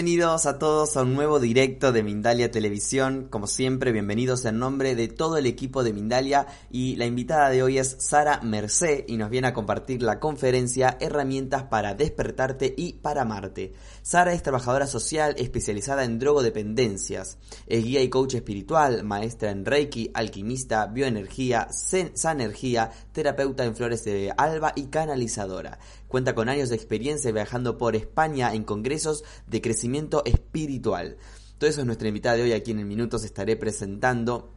Bienvenidos a todos a un nuevo directo de Mindalia Televisión. Como siempre, bienvenidos en nombre de todo el equipo de Mindalia y la invitada de hoy es Sara Mercé y nos viene a compartir la conferencia Herramientas para despertarte y para amarte. Sara es trabajadora social especializada en drogodependencias. Es guía y coach espiritual, maestra en Reiki, alquimista, bioenergía, sanergía, terapeuta en flores de alba y canalizadora. Cuenta con años de experiencia viajando por España en congresos de crecimiento espiritual. Todo eso es nuestra invitada de hoy, aquí en el Minutos estaré presentando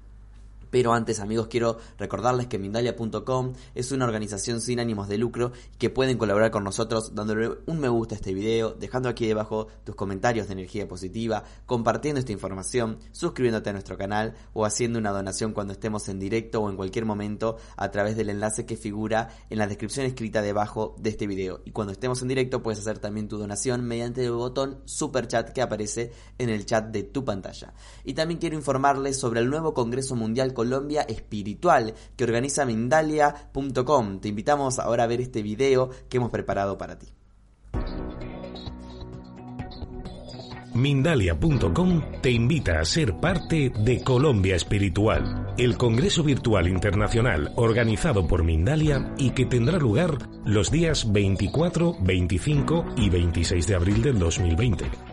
pero antes, amigos, quiero recordarles que Mindalia.com es una organización sin ánimos de lucro que pueden colaborar con nosotros dándole un me gusta a este video, dejando aquí debajo tus comentarios de energía positiva, compartiendo esta información, suscribiéndote a nuestro canal o haciendo una donación cuando estemos en directo o en cualquier momento a través del enlace que figura en la descripción escrita debajo de este video. Y cuando estemos en directo puedes hacer también tu donación mediante el botón super chat que aparece en el chat de tu pantalla. Y también quiero informarles sobre el nuevo Congreso Mundial Colombia Espiritual que organiza Mindalia.com. Te invitamos ahora a ver este video que hemos preparado para ti. Mindalia.com te invita a ser parte de Colombia Espiritual, el Congreso Virtual Internacional organizado por Mindalia y que tendrá lugar los días 24, 25 y 26 de abril del 2020.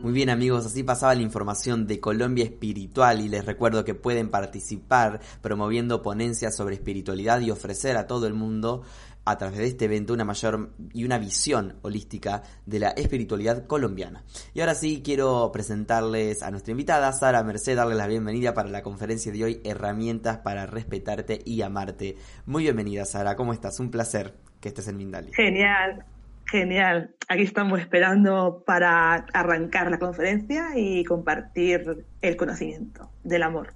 Muy bien amigos, así pasaba la información de Colombia Espiritual y les recuerdo que pueden participar promoviendo ponencias sobre espiritualidad y ofrecer a todo el mundo a través de este evento una mayor y una visión holística de la espiritualidad colombiana. Y ahora sí quiero presentarles a nuestra invitada, Sara Merced, darle la bienvenida para la conferencia de hoy, Herramientas para respetarte y amarte. Muy bienvenida Sara, ¿cómo estás? Un placer que estés en Mindalia. Genial, Genial. Aquí estamos esperando para arrancar la conferencia y compartir el conocimiento del amor,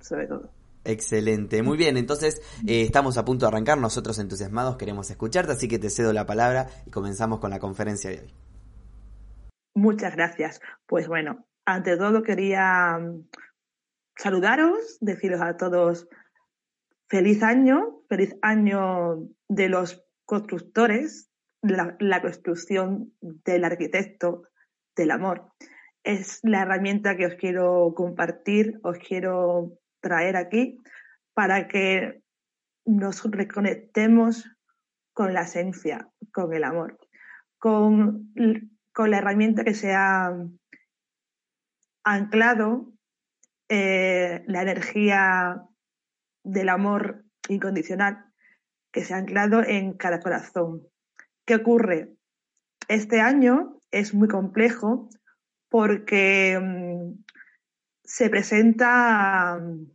sobre todo. Excelente, muy bien, entonces eh, estamos a punto de arrancar, nosotros entusiasmados queremos escucharte, así que te cedo la palabra y comenzamos con la conferencia de hoy. Muchas gracias. Pues bueno, ante todo quería mm, saludaros, deciros a todos feliz año, feliz año de los constructores la, construcción del arquitecto del amor. Es la herramienta que os quiero compartir, os quiero traer aquí para que nos reconectemos con la esencia, con el amor, con, con la herramienta que se ha anclado eh, la energía del amor incondicional que se ha anclado en cada corazón, ¿Qué ocurre? Este año es muy complejo porque mm, se presenta mm,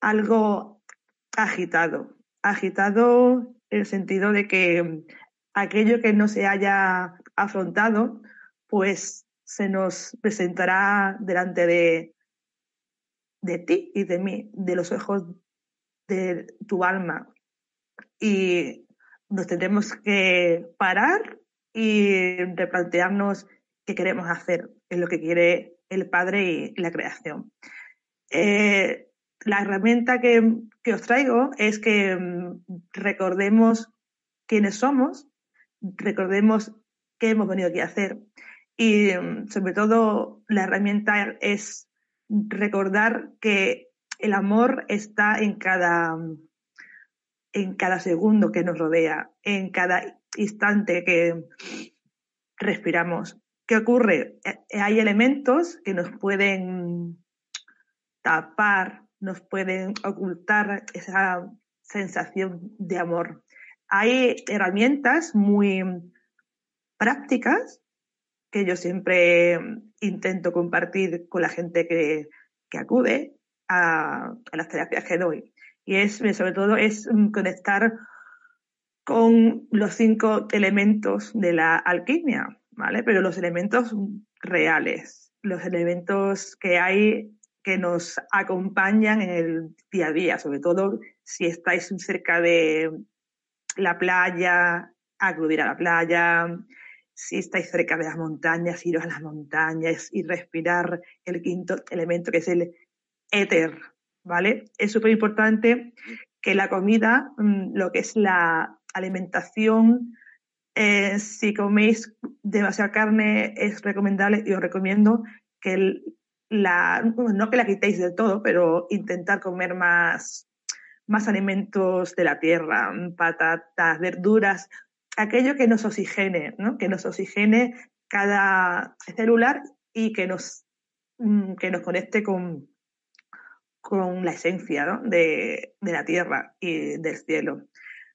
algo agitado. Agitado en el sentido de que mm, aquello que no se haya afrontado, pues se nos presentará delante de, de ti y de mí, de los ojos de tu alma. Y nos tendremos que parar y replantearnos qué queremos hacer, es lo que quiere el Padre y la creación. Eh, la herramienta que, que, os traigo es que mm, recordemos quiénes somos, recordemos qué hemos venido aquí a hacer y mm, sobre todo la herramienta es recordar que el amor está en cada en cada segundo que nos rodea, en cada instante que respiramos. ¿Qué ocurre? Eh, hay elementos que nos pueden tapar, nos pueden ocultar esa sensación de amor. Hay herramientas muy prácticas que yo siempre intento compartir con la gente que, acude a, a las terapias que doy y es, sobre todo, es mm, conectar con los cinco elementos de la alquimia, ¿vale? Pero los elementos reales, los elementos que hay que nos acompañan en el día a día, sobre todo si estáis cerca de la playa, acudir a la playa, si estáis cerca de las montañas, iros a las montañas y respirar el quinto elemento que es el éter, ¿vale? Es súper importante que la comida, mm, lo que es la alimentación, eh, si coméis demasiada carne, es recomendable y os recomiendo que la, no que la quitéis del todo, pero intentar comer más, más alimentos de la tierra, patatas, verduras, aquello que nos oxigene, ¿no? que nos oxigene cada celular y que nos, mm, que nos conecte con, con la esencia de, de, la tierra y del cielo.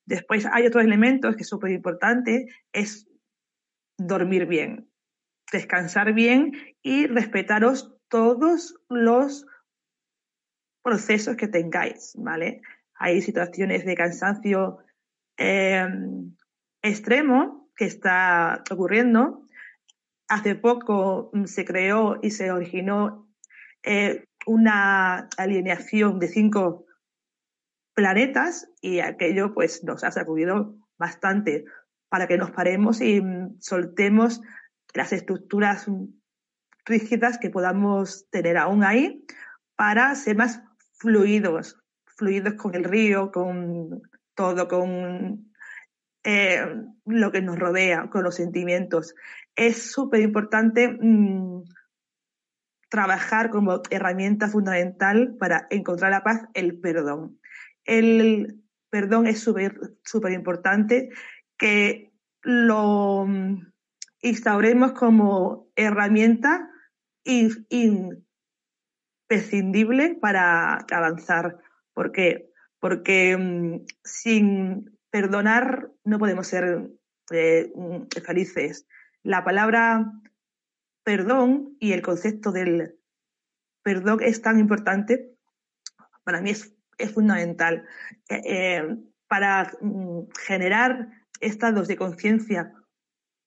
Después hay otros elementos que es súper importante, es dormir bien, descansar bien y respetaros todos los procesos que tengáis, ¿vale? Hay situaciones de cansancio eh, extremo que está ocurriendo. Hace poco mm, se creó y se originó eh, una alineación de cinco planetas y aquello pues nos ha sacudido bastante para que nos paremos y mm, soltemos las estructuras rígidas que podamos tener aún ahí para ser más fluidos, fluidos con el río, con todo, con eh, lo que nos rodea, con los sentimientos. Es súper importante mm, trabajar como herramienta fundamental para encontrar la paz el perdón. El perdón es súper importante que lo mm, instauremos como herramienta imprescindible para avanzar. ¿Por qué? Porque mm, sin perdonar no podemos ser eh, mm, felices. La palabra perdón y el concepto del perdón es tan importante, para mí es, fundamental. Eh, eh, para mm, generar estados de conciencia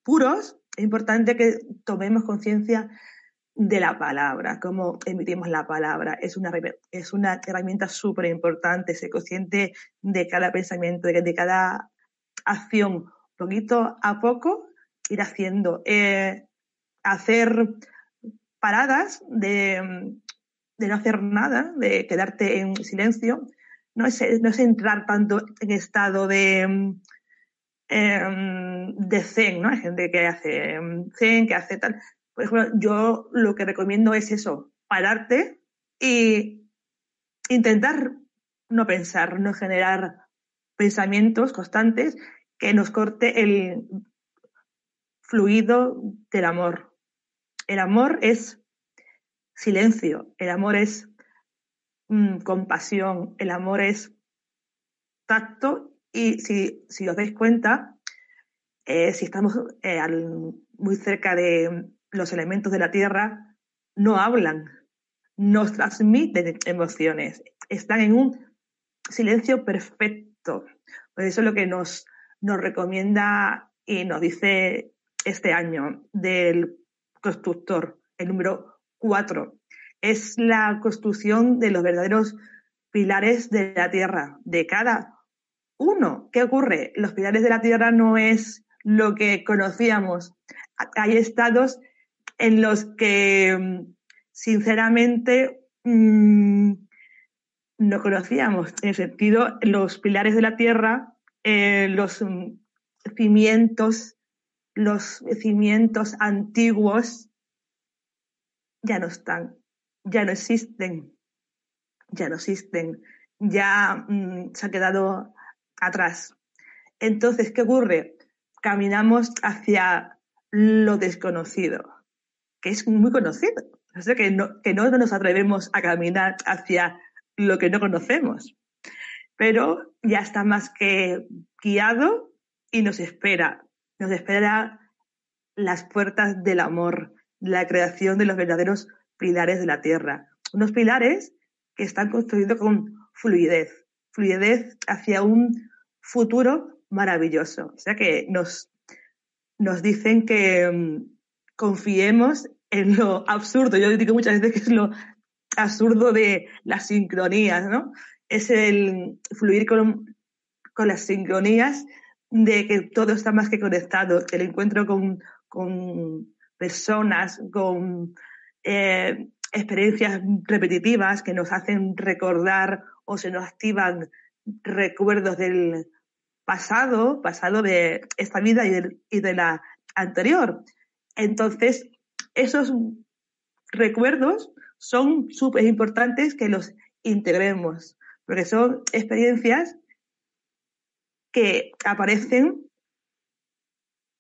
puros, es importante que tomemos conciencia de la palabra, cómo emitimos la palabra. Es una, es una herramienta súper importante, ser consciente de cada pensamiento, de, cada acción, poquito a poco, ir haciendo. Eh, hacer paradas de, no hacer nada, de quedarte en silencio, no es, no es entrar tanto en estado de, em, de zen, ¿no? Hay gente que hace zen, que hace tal, por ejemplo, yo lo que recomiendo es eso, pararte y intentar no pensar, no generar pensamientos constantes que nos corte el fluido del amor. El amor es silencio, el amor es mm, compasión, el amor es tacto y si, si os dais cuenta, eh, si estamos eh, muy cerca de, los elementos de la tierra no hablan, nos transmiten emociones, están en un silencio perfecto. Eso es lo que nos, nos recomienda y nos dice este año del constructor, el número 4. Es la construcción de los verdaderos pilares de la tierra, de cada uno. ¿Qué ocurre? Los pilares de la tierra no es lo que conocíamos. Hay estados en los que, mm, sinceramente, mm, no conocíamos. En el sentido, los pilares de la tierra, eh, los mm, cimientos, los cimientos antiguos ya no están, ya no existen, ya no existen, ya se ha quedado atrás. Entonces, ¿qué ocurre? Caminamos hacia lo desconocido que es muy conocido. O sea, que no, que no nos atrevemos a caminar hacia lo que no conocemos. Pero ya está más que guiado y nos espera. Nos espera las puertas del amor, la creación de los verdaderos pilares de la tierra. Unos pilares que están construidos con fluidez, fluidez hacia un futuro maravilloso. O sea que nos, nos dicen que, mm, confiemos en lo absurdo. Yo digo muchas veces que es lo absurdo de las sincronías, ¿no? Es el fluir con, con las sincronías de que todo está más que conectado, el encuentro con, con personas, con eh, experiencias repetitivas que nos hacen recordar o se nos activan recuerdos del pasado, pasado de esta vida y de, y de la anterior. Entonces, esos recuerdos son súper importantes que los integremos, porque son experiencias que aparecen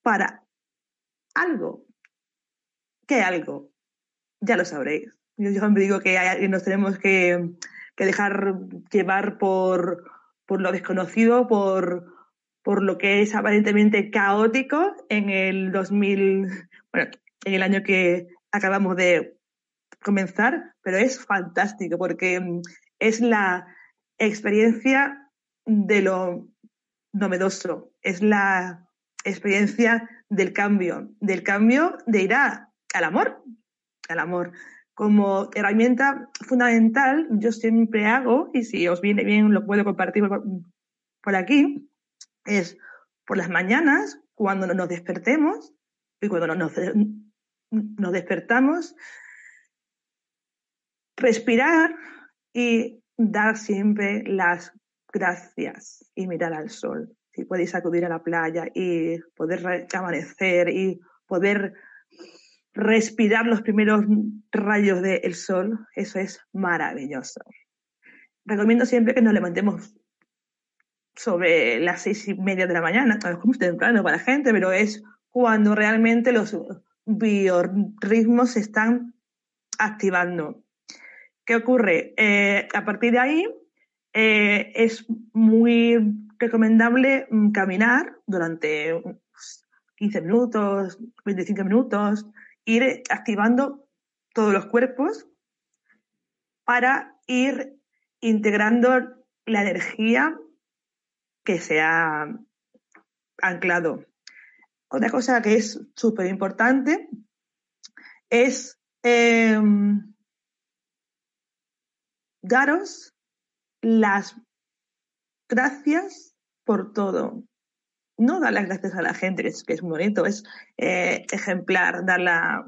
para algo. ¿Qué algo? Ya lo sabréis. Yo siempre digo que nos tenemos que, que dejar llevar por, por lo desconocido, por, por lo que es aparentemente caótico en el 2000, bueno, en el año que acabamos de comenzar, pero es fantástico porque es la experiencia de lo novedoso, es la experiencia del cambio, del cambio de ir al amor, al amor. Como herramienta fundamental, yo siempre hago, y si os viene bien lo puedo compartir por aquí, es por las mañanas, cuando nos despertemos y cuando nos, nos despertamos, respirar y dar siempre las gracias y mirar al sol. Si podéis acudir a la playa y poder amanecer y poder respirar los primeros rayos del sol, eso es maravilloso. Recomiendo siempre que nos levantemos sobre las seis y media de la mañana, es muy temprano para la gente, pero es cuando realmente los biorritmos se están activando. ¿Qué ocurre? Eh, a partir de ahí eh, es muy recomendable mm, caminar durante 15 minutos, 25 minutos, ir activando todos los cuerpos para ir integrando la energía que se ha anclado. Otra cosa que es súper importante es em, daros las gracias por todo. No dar las gracias a la gente, es, que es bonito, es eh, ejemplar, dar la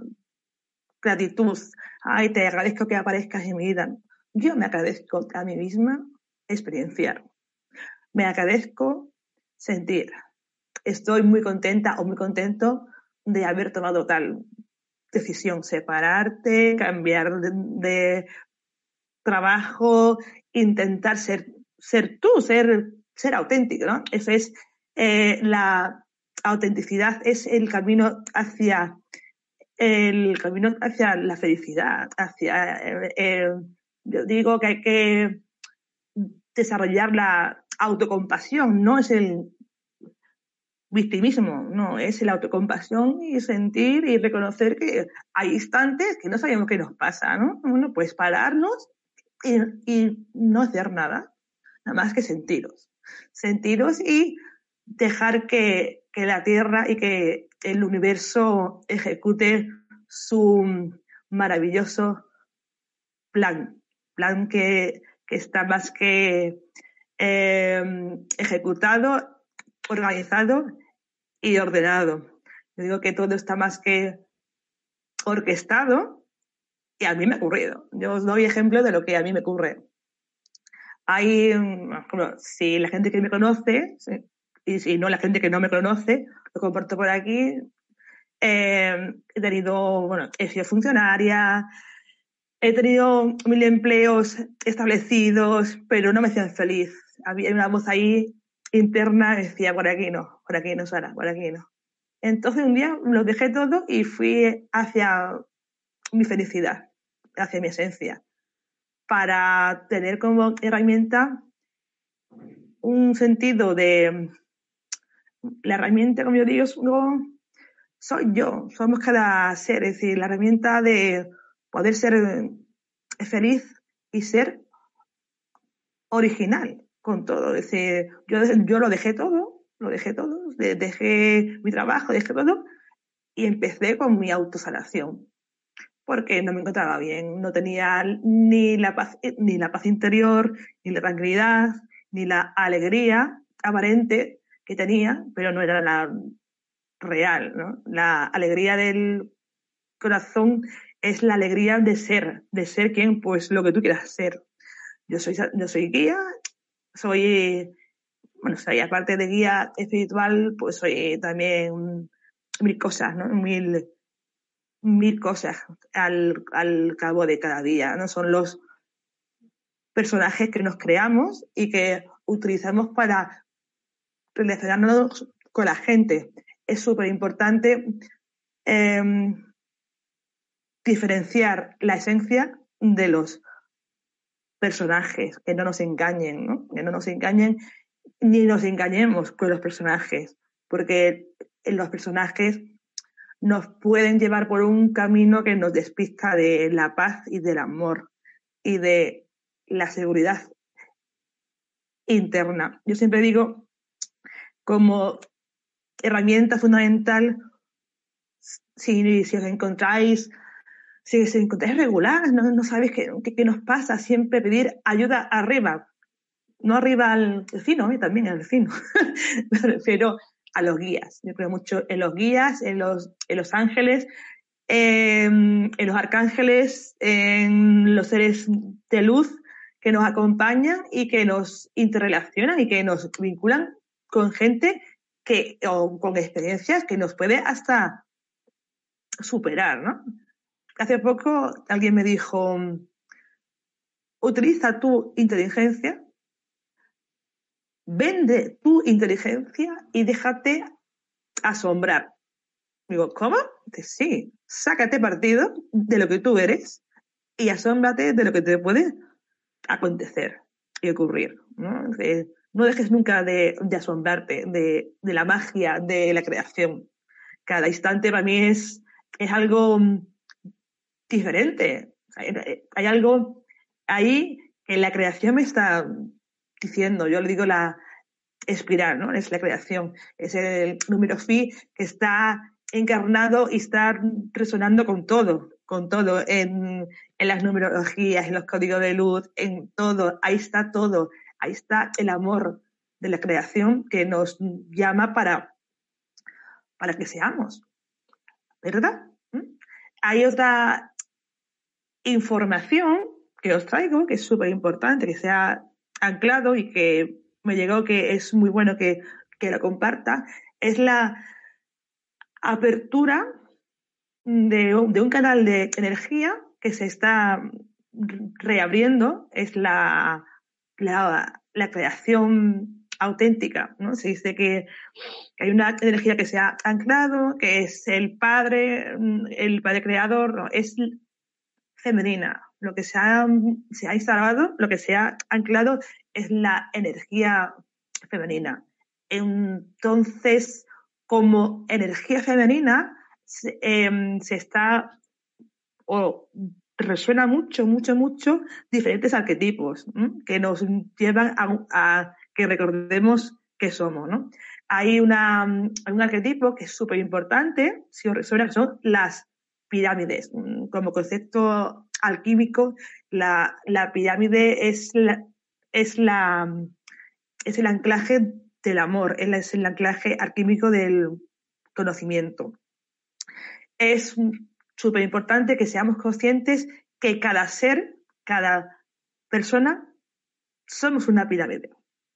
gratitud. Ay, te agradezco que aparezcas en mi vida. Yo me agradezco a mí misma experienciar. Me agradezco sentir. Estoy muy contenta o muy contento de haber tomado tal decisión, separarte, cambiar de, trabajo, intentar ser, ser tú, ser, ser auténtico, ¿no? Eso es eh, la autenticidad, es el camino hacia el camino hacia la felicidad, hacia, eh, eh, yo digo que hay que desarrollar la autocompasión, no es el victimismo, no, es la autocompasión y sentir y reconocer que hay instantes que no sabemos qué nos pasa, ¿no? Bueno, pues pararnos y, no hacer nada, nada más que sentiros. Sentiros y dejar que, que la Tierra y que el universo ejecute su maravilloso plan, plan que, que está más que eh, ejecutado, organizado y ordenado. Yo digo que todo está más que orquestado y a mí me ha ocurrido. Yo os doy ejemplo de lo que a mí me ocurre. Hay, si la gente que me conoce, y si no la gente que no me conoce, lo comparto por aquí, eh, he tenido, bueno, he sido funcionaria, he tenido mil empleos establecidos, pero no me hacían feliz. Había una voz ahí interna que decía, por aquí no, por aquí no, Sara, por aquí no. Entonces un día lo dejé todo y fui hacia mi felicidad, hacia mi esencia, para tener como herramienta un sentido de la herramienta, como yo digo, soy yo, somos cada ser, es decir, la herramienta de poder ser feliz y ser original con todo. Es decir, yo, yo lo dejé todo, lo dejé todo, dejé mi trabajo, dejé todo y empecé con mi autosanación. Porque no me encontraba bien, no tenía ni la paz, ni la paz interior, ni la tranquilidad, ni la alegría aparente que tenía, pero no era la real, ¿no? La alegría del corazón es la alegría de ser, de ser quien, pues lo que tú quieras ser. Yo soy, yo soy guía, soy, bueno, soy aparte de guía espiritual, pues soy también mil cosas, ¿no? Mil, mil cosas al, al cabo de cada día, ¿no? Son los personajes que nos creamos y que utilizamos para relacionarnos con la gente. Es súper importante em, diferenciar la esencia de los personajes, que no nos engañen, ¿no? que no nos engañen ni nos engañemos con los personajes, porque los personajes nos pueden llevar por un camino que nos despista de la paz y del amor y de la seguridad interna. Yo siempre digo, como herramienta fundamental, si, si os encontráis, si encontráis regular, no, no sabéis qué, qué, nos pasa, siempre pedir ayuda arriba, no arriba al vecino, y también al vecino, refiero a los guías. Yo creo mucho en los guías, en los, en los ángeles, en, en los arcángeles, en los seres de luz que nos acompañan y que nos interrelacionan y que nos vinculan con gente que, o con experiencias que nos puede hasta superar, ¿no? Hace poco alguien me dijo, utiliza tu inteligencia vende tu inteligencia y déjate asombrar. Digo, ¿cómo? sí, sácate partido de lo que tú eres y asómbrate de lo que te puede acontecer y ocurrir. No, dejes nunca de, asombrarte de, la magia de la creación. Cada instante para mí es, es algo diferente. Hay, algo ahí en la creación me está diciendo, yo le digo la espiral, ¿no? Es la creación, es el número phi que está encarnado y está resonando con todo, con todo, en, en las numerologías, en los códigos de luz, en todo, ahí está todo, ahí está el amor de la creación que nos llama para, para que seamos, ¿verdad? ¿Mm? Hay otra información que os traigo, que es súper importante, que sea anclado y que me llegó que es muy bueno que, que lo comparta, es la apertura de, de, un canal de energía que se está reabriendo, es la, la, la creación auténtica, ¿no? Se dice que hay una energía que se ha anclado, que es el padre, el padre creador, es femenina, lo que se ha, se ha instalado, lo que se ha anclado es la energía femenina. Entonces, como energía femenina, se, se está o resuena mucho, mucho, mucho diferentes arquetipos que nos llevan a, que recordemos que somos. ¿no? Hay una, un arquetipo que es súper importante, si os son las pirámides. Como concepto alquímico, la, la pirámide es, la, es, la, es el anclaje del amor, es el anclaje alquímico del conocimiento. Es súper importante que seamos conscientes que cada ser, cada persona, somos una pirámide.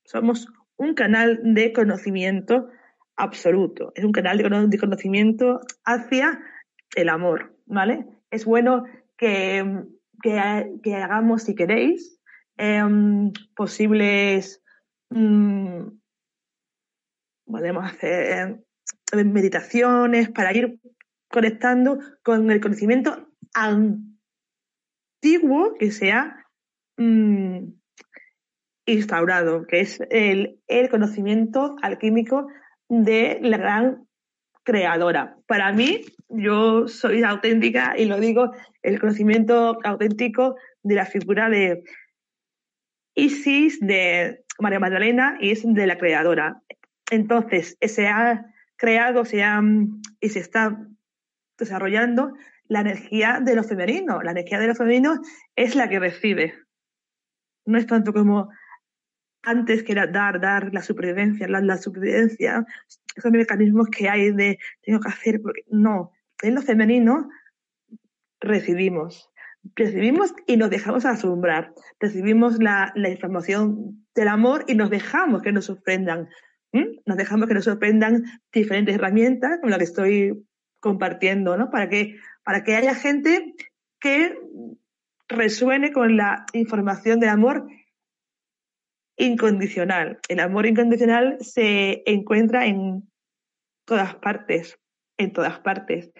Somos un canal de conocimiento absoluto. Es un canal de conocimiento hacia el amor, ¿vale? Es bueno que, que, hagamos, si queréis, eh, posibles, mmm, podemos hacer meditaciones para ir conectando con el conocimiento antiguo que se ha mmm, instaurado, que es el, el conocimiento alquímico de la gran creadora. Para mí, yo soy auténtica y lo digo, el conocimiento auténtico de la figura de Isis, de María Magdalena y es de la creadora. Entonces, se ha creado se ha, y se está desarrollando la energía de lo femenino. La energía de lo femenino es la que recibe. No es tanto como antes que era dar, dar, la supervivencia, la, la supervivencia, esos mecanismos que hay de tengo que hacer, no, en lo femenino recibimos, recibimos y nos dejamos asombrar, recibimos la, la información del amor y nos dejamos que nos sorprendan, nos dejamos que nos sorprendan diferentes herramientas como la que estoy compartiendo, ¿no? Para que, para que haya gente que resuene con la información del amor incondicional. El amor incondicional se encuentra en todas partes, en todas partes.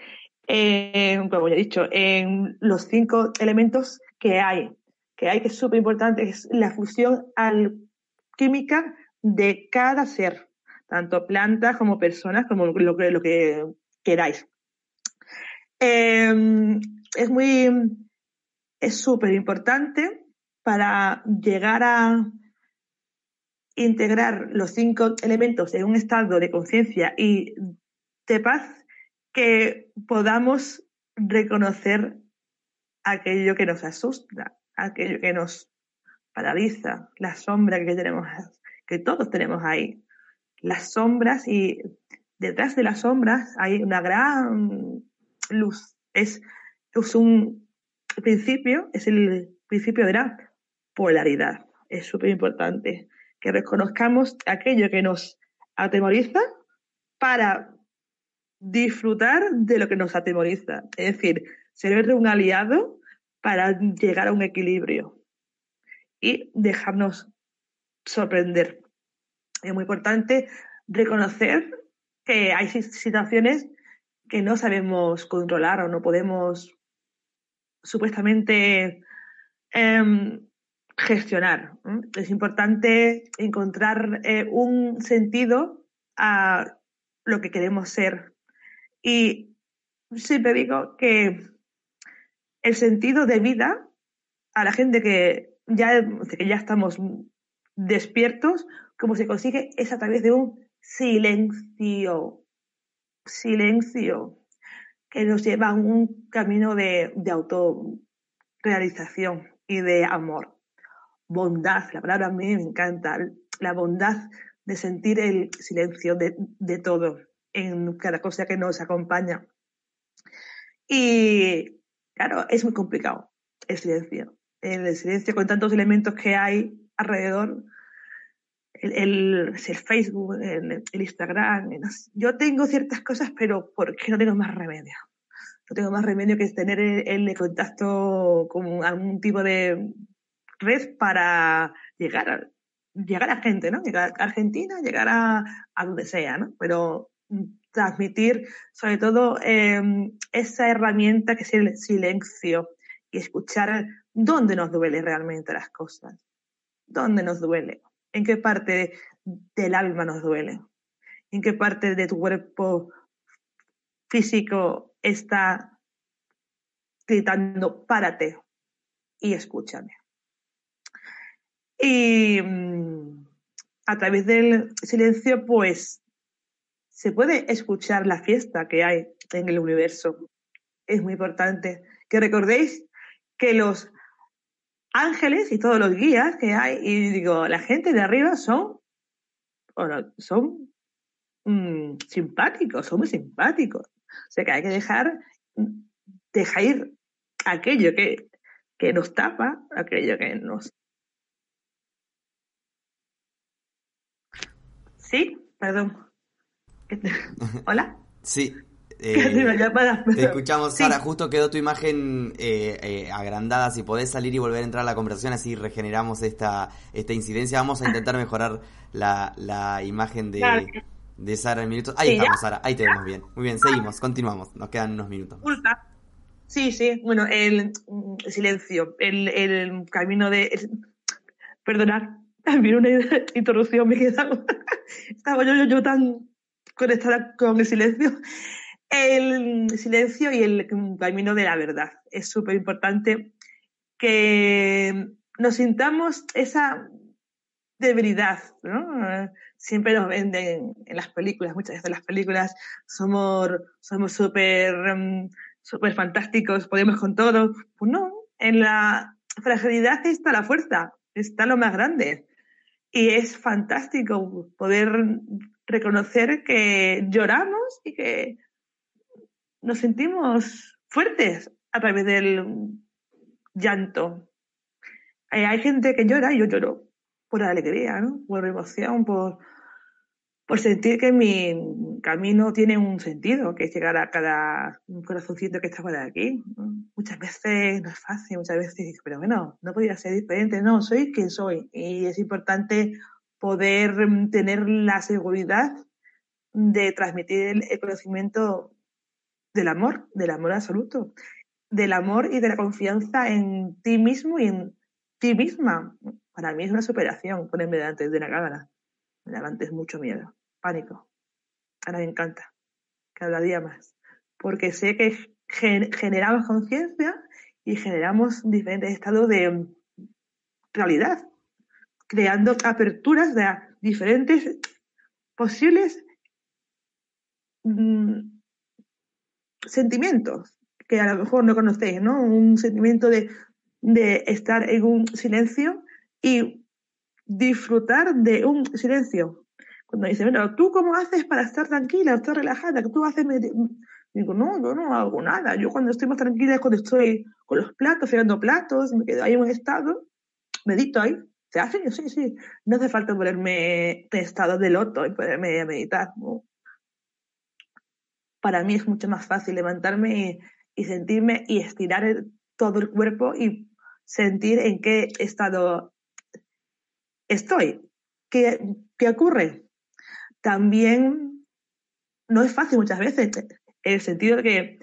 como ya he dicho, en los cinco elementos que hay, que hay que es súper importante, es la fusión alquímica de cada ser, tanto plantas como personas, como lo que, lo que queráis. Em, es muy, es súper importante para llegar a integrar los cinco elementos en un estado de conciencia y de paz que podamos reconocer aquello que nos asusta, aquello que nos paraliza, la sombra que tenemos, que todos tenemos ahí. Las sombras y detrás de las sombras hay una gran luz. Es, es un principio, es el principio de la polaridad. Es súper importante que reconozcamos aquello que nos atemoriza para disfrutar de lo que nos atemoriza. Es decir, ser un aliado para llegar a un equilibrio y dejarnos sorprender. Es muy importante reconocer que hay situaciones que no sabemos controlar o no podemos supuestamente em, gestionar. Es importante encontrar eh, un sentido a lo que queremos ser. Y siempre digo que el sentido de vida a la gente que ya, que ya estamos despiertos, como se consigue, es a través de un silencio. Silencio que nos lleva a un camino de, de autorrealización y de amor bondad, la palabra a mí me encanta, la bondad de sentir el silencio de, de todo en cada cosa que nos acompaña. Y claro, es muy complicado el silencio. El silencio con tantos elementos que hay alrededor, el, el, el Facebook, el, el, Instagram. Yo tengo ciertas cosas, pero ¿por qué no tengo más remedio? No tengo más remedio que tener el, el contacto con algún tipo de, red para llegar a, llegar a gente, ¿no? Llegar a Argentina, llegar a, a donde sea, ¿no? Pero transmitir sobre todo em, esa herramienta que es el silencio y escuchar dónde nos duele realmente las cosas, dónde nos duele, en qué parte del alma nos duele, en qué parte de tu cuerpo físico está gritando, párate y escúchame. Y mm, a través del silencio, pues, se puede escuchar la fiesta que hay en el universo. Es muy importante que recordéis que los ángeles y todos los guías que hay, y digo, la gente de arriba son, son mmm, simpáticos, son muy simpáticos. O sea que hay que dejar, dejar ir aquello que, que nos tapa, aquello que nos Sí, perdón. Hola. Sí. Eh, te escuchamos, Sara. Justo quedó tu imagen eh, eh, agrandada. Si podés salir y volver a entrar a la conversación, así regeneramos esta, esta incidencia. Vamos a intentar mejorar la, la imagen de, de Sara en minutos. Ahí estamos, Sara. Ahí te vemos bien. Muy bien, seguimos, continuamos. Nos quedan unos minutos. Sí, sí. Bueno, el, silencio, el, el camino de. perdonar, también una interrupción me quedaba. Estaba yo, yo, yo tan conectada con el silencio. El silencio y el camino de la verdad. Es súper importante que nos sintamos esa debilidad, ¿no? siempre nos venden en las películas, muchas veces en las películas somos somos súper mm, súper fantásticos, podemos con todo. Pues no, en la fragilidad está la fuerza, está lo más grande. Y es fantástico poder reconocer que lloramos y que nos sentimos fuertes a través del llanto. Eh, hay gente que llora y yo lloro por alegría, por emoción, por, por sentir que mi camino tiene un sentido, que es llegar a cada corazoncito que está de aquí. Muchas veces no es fácil, muchas veces pero bueno, no podría ser diferente, no, soy quien soy. Y es importante poder tener la seguridad de transmitir el conocimiento del amor, del amor absoluto, del amor y de la confianza en ti mismo y en ti misma. Para mí es una superación ponerme delante de la cámara. Me da antes mucho miedo pánico. Ahora me encanta, cada día más, porque sé que generamos conciencia y generamos diferentes estados de realidad, creando aperturas de diferentes posibles mm, sentimientos que a lo mejor no conocéis, ¿no? Un sentimiento de estar en un silencio y disfrutar de un silencio cuando dice, bueno, ¿tú cómo haces para estar tranquila, estar relajada? ¿Tú haces...? Digo, no, yo no hago nada. Yo cuando estoy más tranquila es cuando estoy con los platos, fregando platos, me quedo ahí en un estado, medito ahí. ¿Se hace? Sí, sí. No hace falta ponerme en estado de loto y ponerme a meditar. Para mí es mucho más fácil levantarme y, sentirme y estirar todo el cuerpo y sentir en qué estado estoy. ¿Qué, qué ocurre? También no es fácil muchas veces, en el sentido de que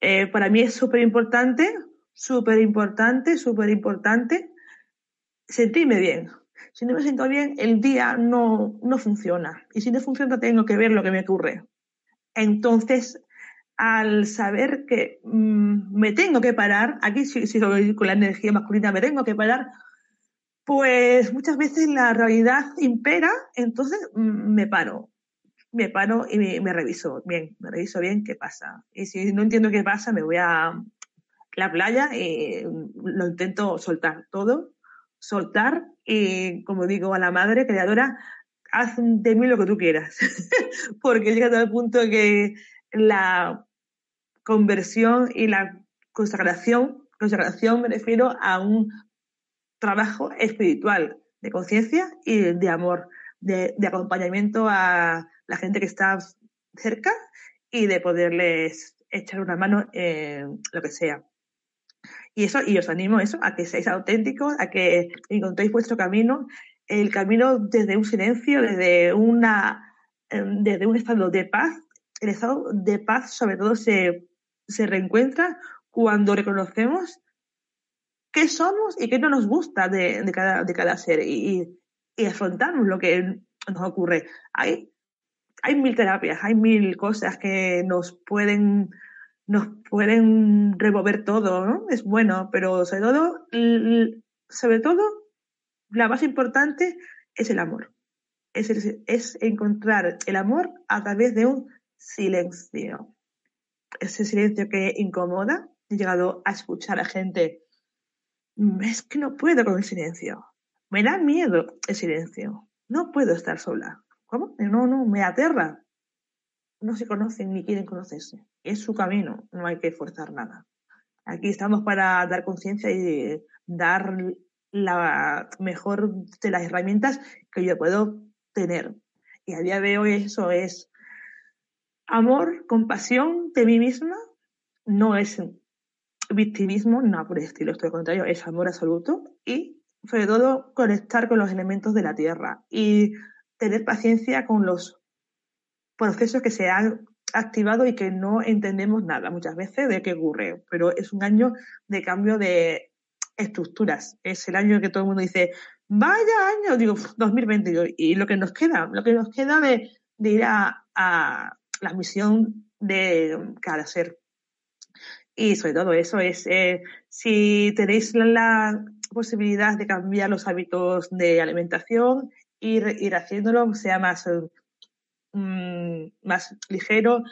eh, para mí es súper importante, súper importante, súper importante sentirme bien. Si no me siento bien, el día no, no funciona. Y si no funciona, tengo que ver lo que me ocurre. Entonces, al saber que mm, me tengo que parar, aquí si, si con la energía masculina me tengo que parar, pues muchas veces la realidad impera, entonces mm, me paro, me paro y me, reviso bien, me reviso bien qué pasa. Y si no entiendo qué pasa, me voy a la playa y lo intento soltar todo, soltar y, como digo a la madre creadora, haz de mí lo que tú quieras, porque llega todo el punto que la conversión y la consagración, consagración me refiero a un trabajo espiritual, de conciencia y de amor, de, acompañamiento a la gente que está cerca y de poderles echar una mano en lo que sea. Y eso, y os animo eso, a que seáis auténticos, a que encontréis vuestro camino, el camino desde un silencio, desde una, em, desde un estado de paz. El estado de paz sobre todo se, se reencuentra cuando reconocemos qué somos y qué no nos gusta de, cada, de cada ser y, y, afrontamos lo que nos ocurre. Hay, hay mil terapias, hay mil cosas que nos pueden, nos pueden remover todo, ¿no? Es bueno, pero sobre todo, sobre todo, la más importante es el amor. Es, es encontrar el amor a través de un silencio. Ese silencio que incomoda. He llegado a escuchar a gente es que no puedo con el silencio. Me da miedo el silencio. No puedo estar sola. ¿Cómo? No, no, me aterra. No se conocen ni quieren conocerse. Es su camino, no hay que forzar nada. Aquí estamos para dar conciencia y dar la mejor de las herramientas que yo puedo tener. Y a día de hoy eso es amor, compasión de mí misma, no es victimismo, no por el estilo, esto contrario, es amor absoluto y sobre todo conectar con los elementos de la tierra y tener paciencia con los procesos que se han activado y que no entendemos nada muchas veces de qué ocurre, pero es un año de cambio de estructuras, es el año que todo el mundo dice, vaya año, digo, 2022, y lo que nos queda, lo que nos queda de, ir a la misión de cada ser. Y sobre todo eso es, eh, si tenéis la, posibilidad de cambiar los hábitos de alimentación ir, ir haciéndolo, sea más, mm, más ligero,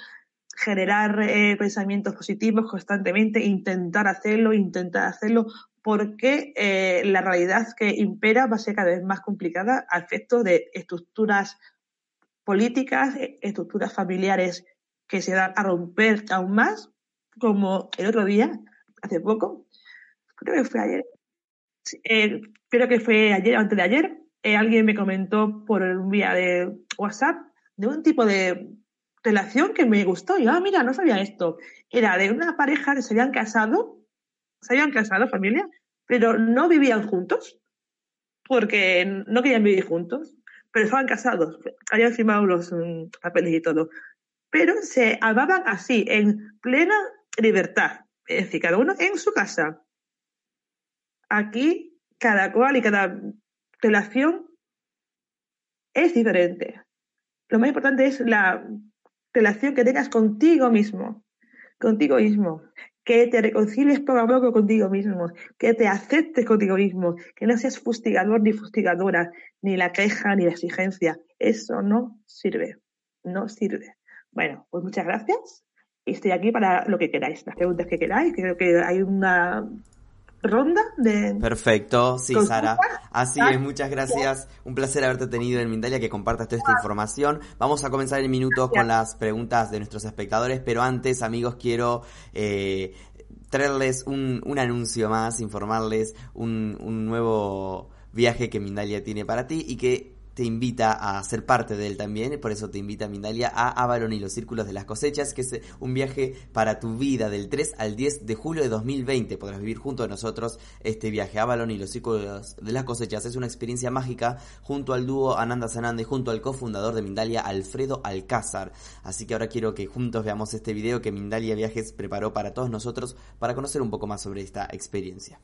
generar eh, pensamientos positivos constantemente, intentar hacerlo, intentar hacerlo, porque eh, la realidad que impera va a ser cada vez más complicada a efectos de estructuras políticas, e, estructuras familiares que se dan a romper aún más, como el otro día, hace poco, creo que fue ayer, eh, creo que fue ayer, antes de ayer, eh, alguien me comentó por un vía de WhatsApp de un tipo de relación que me gustó. Y, ah, mira, no sabía esto. Era de una pareja que se habían casado, se habían casado, familia, pero no vivían juntos, porque no querían vivir juntos, pero estaban casados, habían firmado los mm, papeles y todo. Pero se amaban así, en plena libertad. Es decir, cada uno en su casa. Aquí, cada cual y cada relación es diferente. Lo más importante es la relación que tengas contigo mismo, contigo mismo, que te reconcilies poco a poco contigo mismo, que te aceptes contigo mismo, que no seas fustigador ni fustigadora, ni la queja ni la exigencia. Eso no sirve, no sirve. Bueno, pues muchas gracias estoy aquí para lo que queráis, las preguntas que queráis. Creo que hay una ronda de... Perfecto, sí, Sara. Así es, muchas gracias. Un placer haberte tenido en Mindalia, que compartas toda esta información. Vamos a comenzar en minutos con las preguntas de nuestros espectadores, pero antes, amigos, quiero... Eh, traerles un, un anuncio más, informarles un, un nuevo viaje que Mindalia tiene para ti y que te invita a ser parte de él también, por eso te invita Mindalia a Avalon y los Círculos de las Cosechas, que es un viaje para tu vida del 3 al 10 de julio de 2020. Podrás vivir junto a nosotros este viaje. Avalon y los Círculos de las Cosechas es una experiencia mágica junto al dúo Ananda Sananda y junto al cofundador de Mindalia, Alfredo Alcázar. Así que ahora quiero que juntos veamos este video que Mindalia Viajes preparó para todos nosotros para conocer un poco más sobre esta experiencia.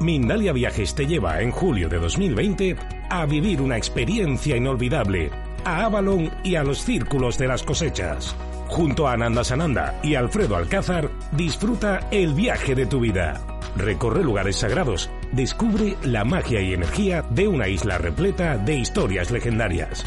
Mindalia Viajes te lleva en julio de 2020 a vivir una experiencia inolvidable a Avalon y a los círculos de las cosechas. Junto a Ananda Sananda y Alfredo Alcázar, disfruta el viaje de tu vida. Recorre lugares sagrados, descubre la magia y energía de una isla repleta de historias legendarias.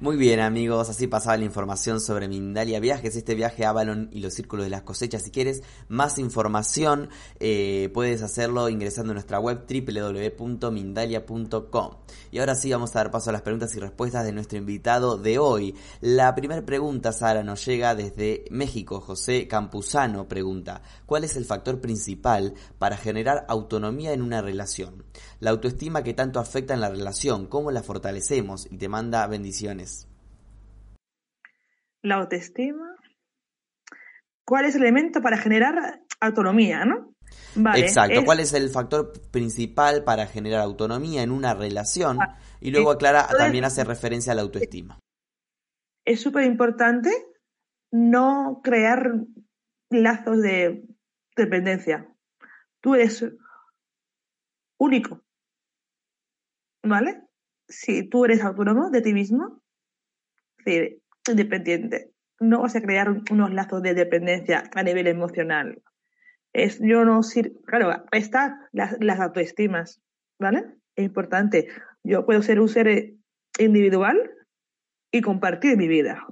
Muy bien amigos, así pasaba la información sobre Mindalia Viajes, este viaje a Avalon y los círculos de las cosechas. Si quieres más información, eh, puedes hacerlo ingresando a nuestra web www.mindalia.com. Y ahora sí vamos a dar paso a las preguntas y respuestas de nuestro invitado de hoy. La primera pregunta, Sara, nos llega desde México. José Campuzano pregunta, ¿cuál es el factor principal para generar autonomía en una relación? La autoestima que tanto afecta en la relación, ¿cómo la fortalecemos? Y te manda bendiciones la autoestima. ¿Cuál es el elemento para generar autonomía, no? Exacto. ¿Cuál es el factor principal para generar autonomía en una relación? Ah, y luego aclara, también hace referencia a la autoestima. Es súper importante no crear lazos de dependencia. Tú eres único. ¿Vale? Si tú eres autónomo de ti mismo, independiente. No vas a crear unos lazos de dependencia a nivel emocional. Es, yo no sirvo, claro, está las, las autoestimas, ¿vale? Es importante. Yo puedo ser un ser individual y compartir mi vida,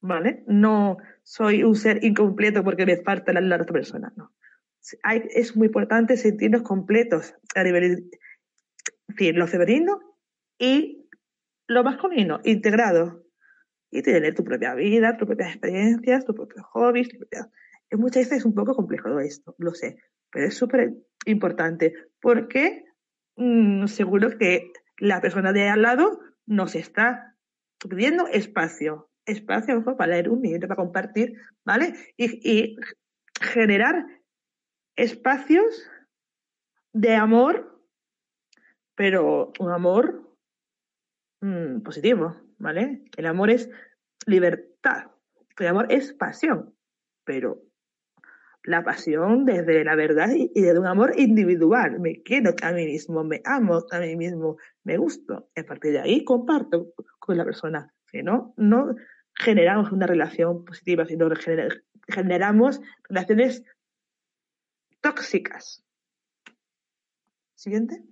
¿vale? No soy un ser incompleto porque me falta la, otra persona, no. Es muy importante sentirnos completos a nivel, decir, lo femenino y lo masculino, integrado y tener tu propia vida, tus propias experiencias, tus propios hobbies. Muchas veces es un poco complejo esto, lo sé, pero es súper importante porque mm, seguro que la persona de al lado nos está pidiendo espacio, espacio para leer un libro, para compartir, ¿vale? Y, generar espacios de amor, pero un amor mm, positivo, ¿vale? El amor es libertad, el amor es pasión, pero la pasión desde la verdad y, desde un amor individual. Me quiero a mí mismo, me amo a mí mismo, me gusto. A partir de ahí comparto con la persona. Si no, no generamos una relación positiva, sino generamos relaciones tóxicas. Siguiente.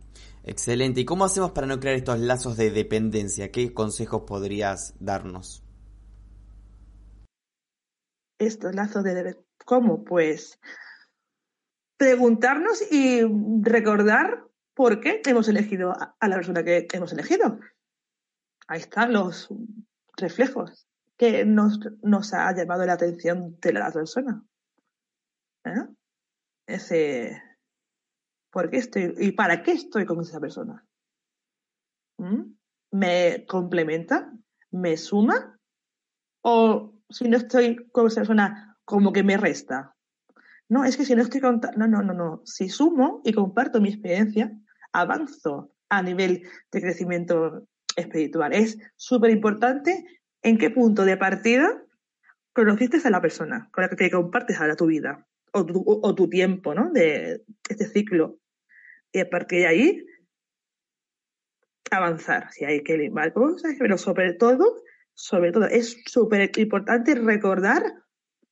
Excelente. ¿Y cómo hacemos para no crear estos lazos de dependencia? ¿Qué consejos podrías darnos? Estos lazos de ¿Cómo? Pues preguntarnos y recordar por qué hemos elegido a la persona que hemos elegido. Ahí están los reflejos que nos, nos ha llamado la atención de la persona. ¿Eh? Ese, ¿por qué estoy y para qué estoy con esa persona? ¿Mm? ¿Me complementa? ¿Me suma? ¿O si no estoy con esa persona, como que me resta? No, es que si no estoy contando, no, no, no, no. Si sumo y comparto mi experiencia, avanzo a nivel de crecimiento espiritual. Es súper importante en qué punto de partida conociste a la persona con la que compartes ahora tu vida o tu, tiempo, ¿no? De este ciclo. Y a partir de ahí, avanzar. Si hay que limar cosas, pero sobre todo, sobre todo, es súper importante recordar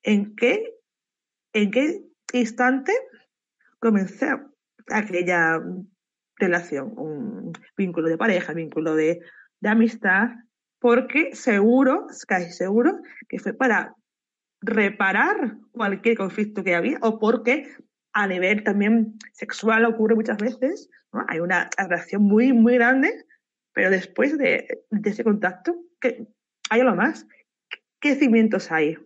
en qué, en qué instante comencé aquella relación, un vínculo de pareja, vínculo de, de amistad, porque seguro, casi seguro, que fue para reparar cualquier conflicto que había o porque a nivel también sexual ocurre muchas veces, hay una atracción muy, muy grande, pero después de, ese contacto, que hay algo más. ¿Qué cimientos hay?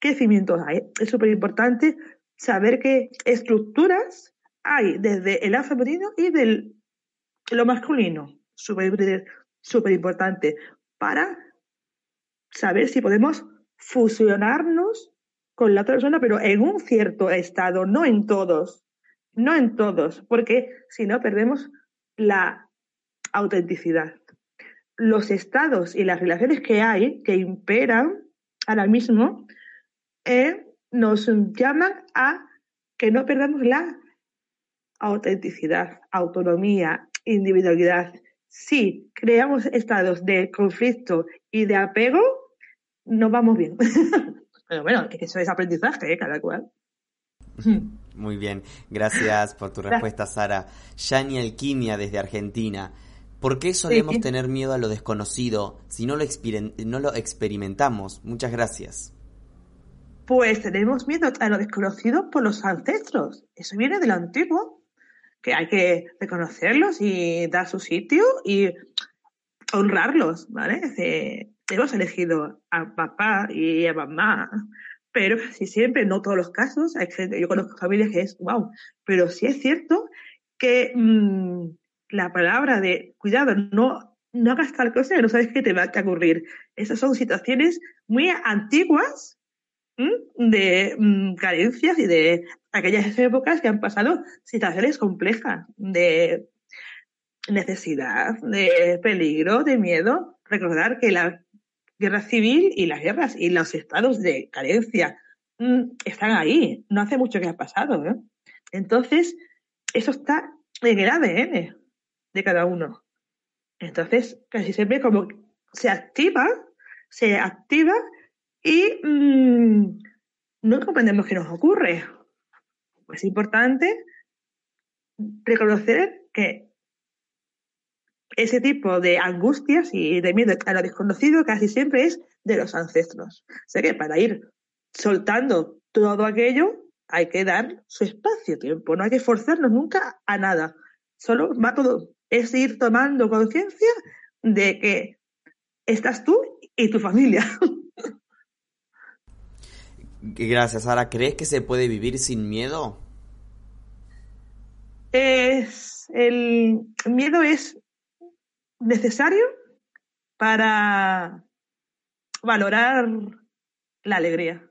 ¿Qué cimientos hay? Es súper importante saber qué estructuras hay desde el lado femenino y del lo masculino. Súper importante para saber si podemos fusionarnos con la otra persona, pero en un cierto estado, no en todos, no en todos, porque si no perdemos la autenticidad. Los estados y las relaciones que hay, que imperan ahora mismo, eh, nos llaman a que no perdamos la autenticidad, autonomía, individualidad. Si creamos estados de conflicto y de apego, no vamos bien. Pero bueno, eso es aprendizaje, ¿eh? cada cual. Muy bien, gracias por tu respuesta, Sara. Yani Alquimia desde Argentina. ¿Por qué solemos tener miedo a lo desconocido si no lo, no lo experimentamos? Muchas gracias. Pues tenemos miedo a lo desconocido por los ancestros. Eso viene de lo antiguo, que hay que reconocerlos y dar su sitio y honrarlos, ¿vale? Hemos elegido a papá y a mamá, pero casi siempre, no todos los casos, hay gente, yo conozco familias que es, wow, pero sí es cierto que mm, la palabra de cuidado, no, no hagas tal cosa no sabes qué te va a ocurrir. Esas son situaciones muy antiguas de mm, carencias y de aquellas épocas que han pasado situaciones complejas de necesidad, de peligro, de miedo. Recordar que la guerra civil y las guerras y los estados de carencia mm, están ahí. No hace mucho que ha pasado. ¿eh? Entonces, eso está en el ADN de cada uno. Entonces, casi siempre como se activa, se activa y mm, no comprendemos qué nos ocurre. Es importante reconocer que ese tipo de angustias y de miedo a lo desconocido casi siempre es de los ancestros. O sea que para ir soltando todo aquello hay que dar su espacio-tiempo, no hay que forzarnos nunca a nada. Solo va todo, es ir tomando conciencia de que estás tú y tu familia. Gracias, Sara. ¿Crees que se puede vivir sin miedo? Es, el miedo es necesario para valorar la alegría.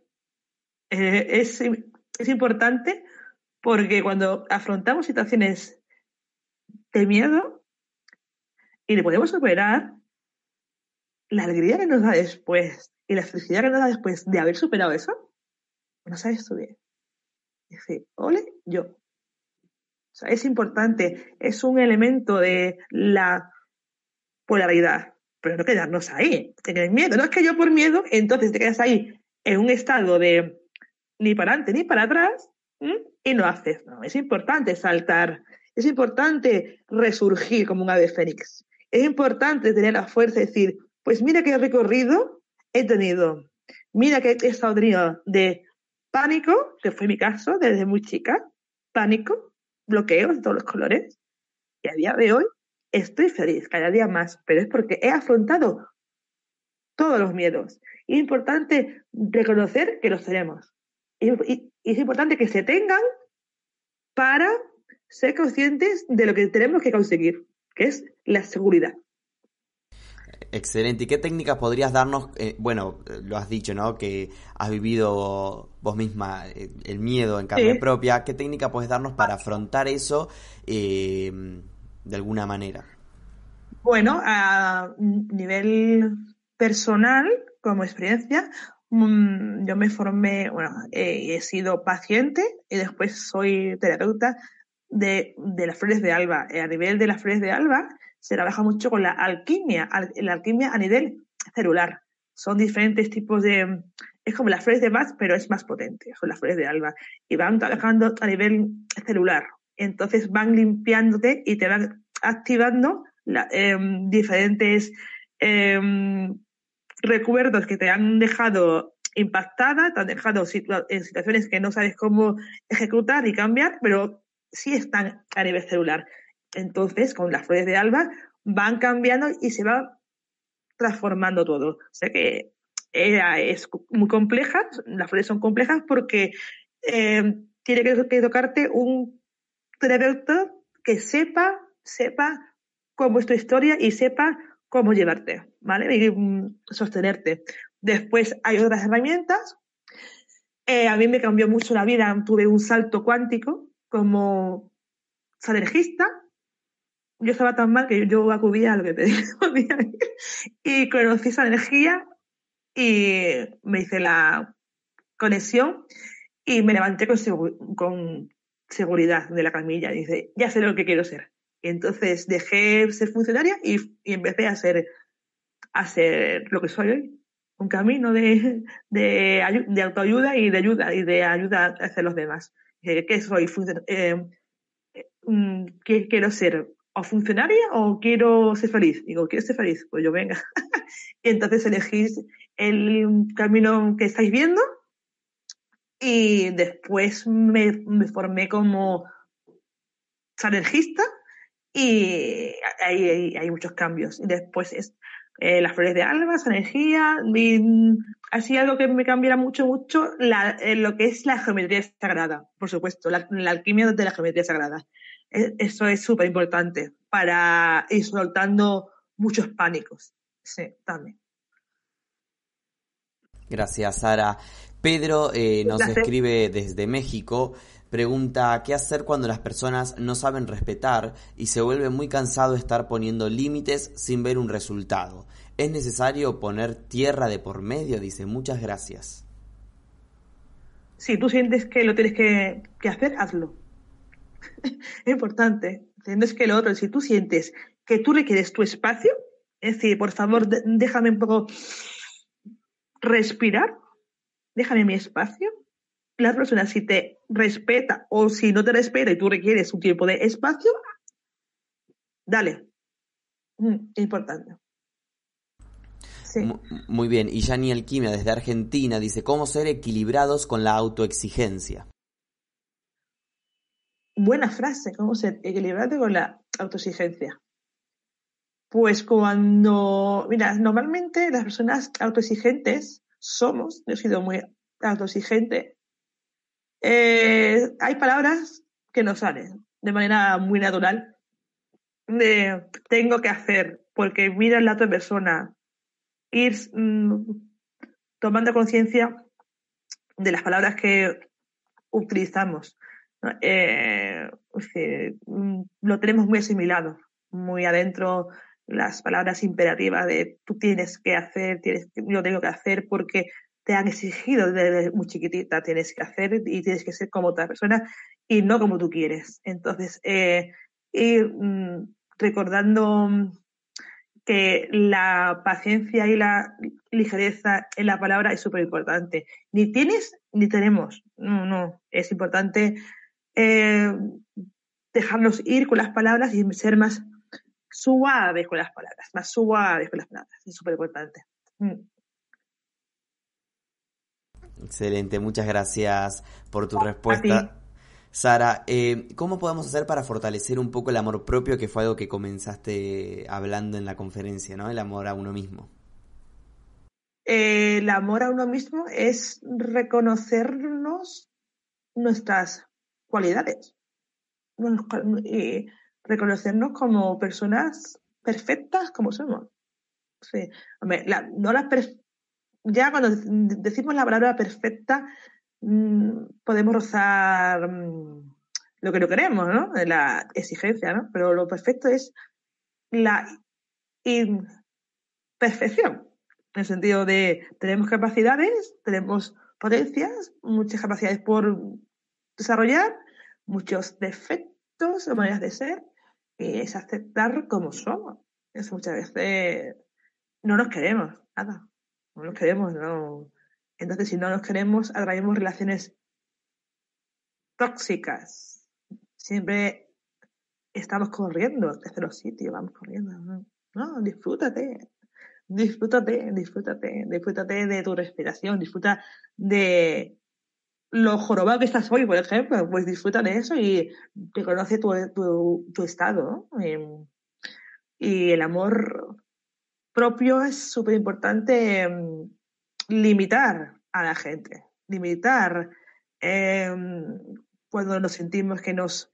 Eh, es, es importante porque cuando afrontamos situaciones de miedo y le podemos superar, la alegría que nos da después y la felicidad que nos da después de haber superado eso, no sabes tú bien. Dice, ole, yo. O sea, es importante, es un elemento de la polaridad, pero no quedarnos ahí, tener miedo. No es que yo por miedo, entonces te quedas ahí en un estado de ni para adelante ni para atrás y no haces. No, es importante saltar, es importante resurgir como un ave fénix. Es importante tener la fuerza de decir, pues mira qué recorrido he tenido. Mira que he estado tenido de pánico, que fue mi caso desde muy chica, pánico, bloqueos de todos los colores. Y a día de hoy estoy feliz, cada día más, pero es porque he afrontado todos los miedos. Y es importante reconocer que los tenemos. Y, es importante que se tengan para ser conscientes de lo que tenemos que conseguir, que es la seguridad. Excelente. ¿Y qué técnicas podrías darnos? Eh, bueno, lo has dicho, ¿no? Que has vivido vos misma eh, el miedo en carne propia. ¿Qué técnica puedes darnos para afrontar eso eh, de alguna manera? Bueno, a nivel personal, como experiencia, mm, yo me formé, bueno, he sido paciente y después soy terapeuta de, de las flores de alba. A nivel de las flores de alba, se trabaja mucho con la alquimia, la alquimia a nivel celular. Son diferentes tipos de... Es como las flores de Bach, pero es más potente, son las flores de alba. Y van trabajando a nivel celular. Entonces van limpiándote y te van activando em, diferentes em, recuerdos que te han dejado impactada, te han dejado en situaciones que no sabes cómo ejecutar y cambiar, pero sí están a nivel celular. Entonces, con las flores de alba van cambiando y se va transformando todo. O sea que es muy compleja, las flores son complejas porque eh, tiene que, tocarte un terapeuta que sepa, sepa cómo es tu historia y sepa cómo llevarte, ¿vale? Y mm, sostenerte. Después hay otras herramientas. Eh, a mí me cambió mucho la vida, tuve un salto cuántico como salergista, yo estaba tan mal que yo acudía a lo que pedía y conocí esa energía y me hice la conexión y me levanté con, con seguridad de la camilla y dice, ya sé lo que quiero ser. Y entonces dejé ser funcionaria y, empecé a ser, a ser lo que soy hoy. Un camino de, de, de autoayuda y de ayuda y de ayuda hacia los demás. ¿Qué soy? Eh, mm, ¿Qué quiero ser? o funcionaria o quiero ser feliz. Digo, ¿quieres ser feliz? Pues yo venga. y entonces elegís el camino que estáis viendo y después me, formé como salergista y hay, hay, muchos cambios. Y después es eh, las flores de alba, energía, así algo que me cambiara mucho, mucho, eh, lo que es la geometría sagrada, por supuesto, la, la alquimia de la geometría sagrada. E, eso es súper importante para ir soltando muchos pánicos. Sí, también. Gracias, Sara. Pedro eh, nos escribe desde México. Pregunta, ¿qué hacer cuando las personas no saben respetar y se vuelve muy cansado estar poniendo límites sin ver un resultado? ¿Es necesario poner tierra de por medio? Dice, muchas gracias. Si tú sientes que lo tienes que, que hacer, hazlo. es importante. Tienes que lo otro, si tú sientes que tú requieres tu espacio, es decir, por favor, déjame un poco respirar, déjame mi espacio. La persona, si te respeta o si no te respeta y tú requieres un tiempo de espacio, dale. Mm, importante. Muy bien. Y Yani Alquimia, desde Argentina, dice, ¿cómo ser equilibrados con la autoexigencia? buena frase, ¿cómo ser equilibrado con la autoexigencia? Pues cuando, mira, normalmente las personas autoexigentes somos, yo he sido muy autoexigente, eh, hay palabras que nos salen de manera muy natural tengo que hacer, porque mira la otra persona, ir mm, tomando conciencia de las palabras que utilizamos. Eh, mm, lo tenemos muy asimilado, muy adentro las palabras imperativas de tú tienes que hacer, tienes, yo tengo que hacer, porque te han exigido desde muy chiquitita, tienes que hacer y tienes que ser como otra persona y no como tú quieres. Entonces, eh, ir mm, recordando que la paciencia y la ligereza en la palabra es súper importante. Ni tienes ni tenemos. No, no. Es importante eh, dejarnos ir con las palabras y ser más suaves con las palabras, más suaves con las palabras. Es súper importante. Mm. Excelente, muchas gracias por tu respuesta. Sara, eh, ¿cómo podemos hacer para fortalecer un poco el amor propio, que fue algo que comenzaste hablando en la conferencia, ¿no? El amor a uno mismo. el amor a uno mismo es reconocernos nuestras cualidades y reconocernos como personas perfectas como somos. Sí. no las ya cuando decimos la palabra perfecta, Mm, podemos rozar mm, lo que no queremos, ¿no? La exigencia, ¿no? Pero lo perfecto es la imperfección, en el sentido de tenemos capacidades, tenemos potencias, muchas capacidades por desarrollar, muchos defectos o maneras de ser, es aceptar como somos. Eso muchas veces no nos queremos, nada, no nos queremos, no entonces, si no nos queremos, atraemos relaciones tóxicas. Siempre estamos corriendo desde los sitios, vamos corriendo. No, disfrútate, disfrútate, disfrútate, disfrútate de tu respiración, disfruta de lo jorobado que estás hoy, por ejemplo, pues disfruta de eso y reconoce tu, tu, estado. Em, y el amor propio es súper importante em, limitar a la gente, limitar em, cuando nos sentimos que nos,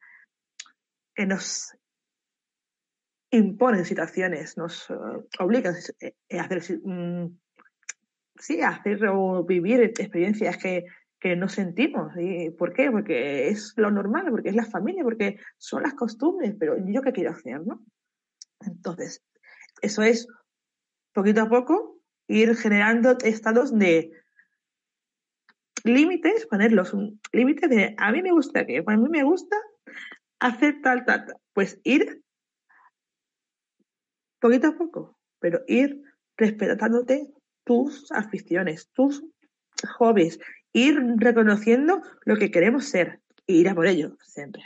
que nos imponen situaciones, nos eh, obligan a hacer, mm, sí, a hacer o vivir experiencias que, que no sentimos. ¿Y ¿Por qué? Porque es lo normal, porque es la familia, porque son las costumbres, pero yo qué quiero hacer, ¿no? Entonces, eso es poquito a poco ir generando estados de límites, ponerlos un límite de a mí me gusta que, a mí me gusta hacer tal, tal, tal. Pues ir poquito a poco, pero ir respetándote tus aficiones, tus hobbies, ir reconociendo lo que queremos ser e ir a por ello, siempre,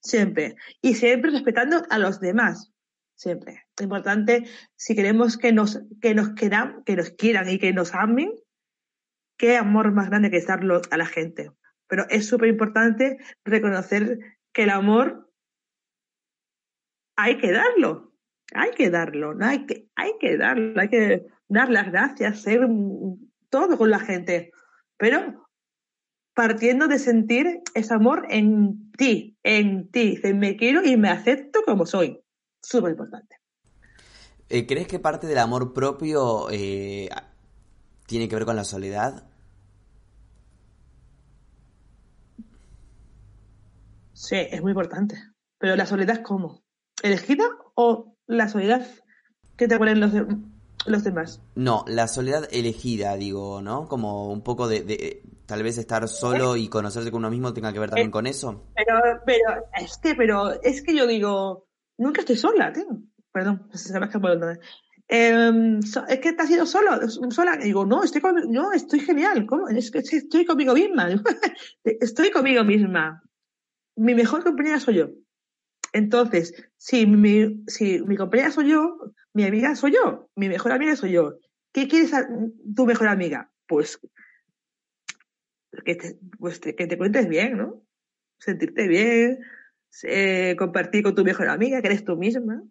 siempre. Y siempre respetando a los demás, siempre. Importante, si queremos que nos, que nos quieran, que nos quieran y que nos amen, qué amor más grande que darlo a la gente. Pero es súper importante reconocer que el amor hay que darlo, hay que darlo, no hay que, hay que darlo, hay que dar las gracias, ser todo con la gente, pero partiendo de sentir ese amor en ti, en ti, me quiero y me acepto como soy súper importante. Eh, ¿Crees que parte del amor propio eh, tiene que ver con la soledad? Sí, es muy importante. Pero la soledad, ¿cómo? ¿Elegida o la soledad que te ponen los, los demás? No, la soledad elegida, digo, ¿no? Como un poco de, tal vez estar solo y conocerse con uno mismo tenga que ver también eh, con eso. Pero, pero, es que, pero, es que yo digo, nunca estoy sola, tío. Perdón, se me ha escapado el eh, es que estás sido solo, sola. Y digo, no, estoy, no, estoy genial. ¿Cómo? Es que estoy conmigo misma. estoy conmigo misma. Mi mejor compañera soy yo. Entonces, si mi, compañera soy yo, mi amiga soy yo, mi mejor amiga soy yo. ¿Qué quieres tu mejor amiga? Pues que te, pues que te cuentes bien, ¿no? Sentirte bien, eh, compartir con tu mejor amiga, que eres tú misma.